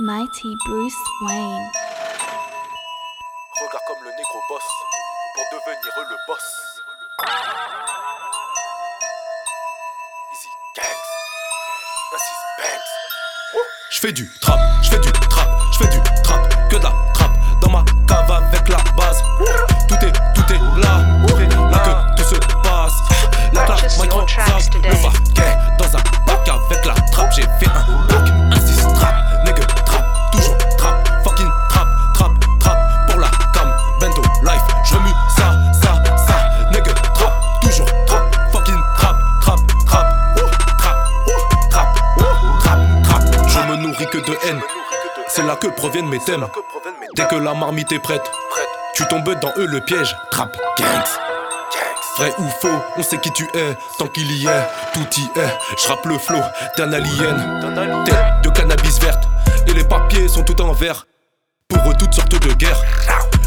Mighty Bruce Wayne. Regarde comme le négro boss pour devenir le boss. Easy gangs. Banks. Je fais du trap, je fais du trap, je fais du trap, que de la de haine. C'est là que proviennent mes thèmes. Dès que la marmite est prête, tu tombes dans eux le piège. Trap gangs. Vrai ou faux, on sait qui tu es. Tant qu'il y est, tout y est. J'rappe le flow d'un alien. Tête de cannabis verte. Et les papiers sont tout en vert. Pour eux, toutes sortes de guerres.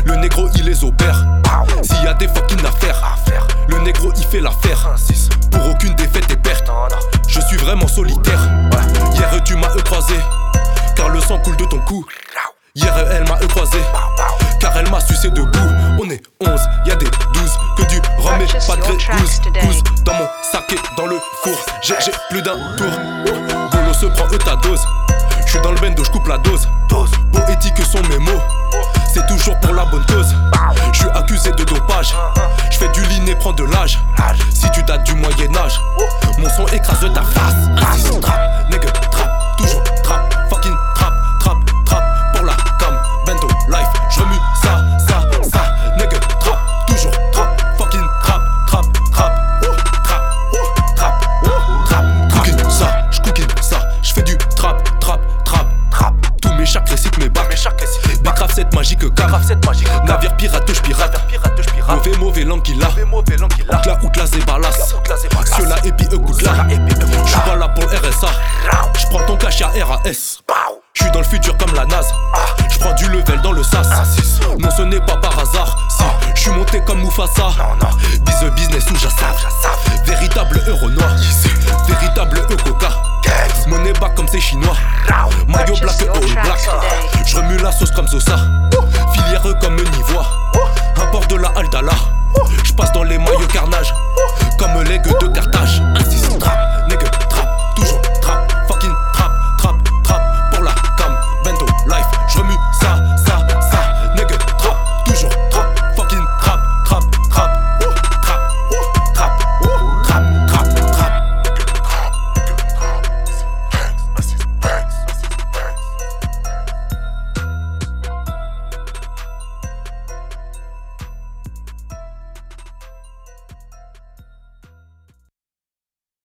Le négro, il les opère. S'il y a des fucking affaires, Affaire. le négro, il fait l'affaire. Un 6. Pour aucune défaite et perte. Je suis vraiment solitaire. Hier tu m'as croisé, sang coule de ton cou. Hier elle m'a eu croisé, car elle m'a sucé debout. On est 11, y a des 12, que du Purchase pas de your gré tracks 12, today. 12 dans mon sac et dans le four. J'ai plus d'un tour. Golo se prend eux ta dose. Je suis dans le bendo, je coupe la dose. Poétique sont mes mots. C'est toujours pour la bonne cause. Je suis accusé de dopage. Je fais du lean et prends de l'âge. Cette magique cave. Grave cette magique. Navire pirate, je pirate. Pirate, je pirate. Mauvais, mauvais langue qu'il a. Mauvais, mauvais langue qu'il a. Outla, outla, zébalas. Ceux-là, et puis eux, là. J'suis pas là pour le RSA. J'prends ton cash à RAS. J'suis dans le futur comme la NASA. J'prends du level dans le sas. Non, ce n'est pas par hasard. Si, j'suis monté comme Mufasa. Non, non. Bise business ou j'assav. Maillot black et all black. Je remue la sauce comme Sosa. Filière comme Nivois.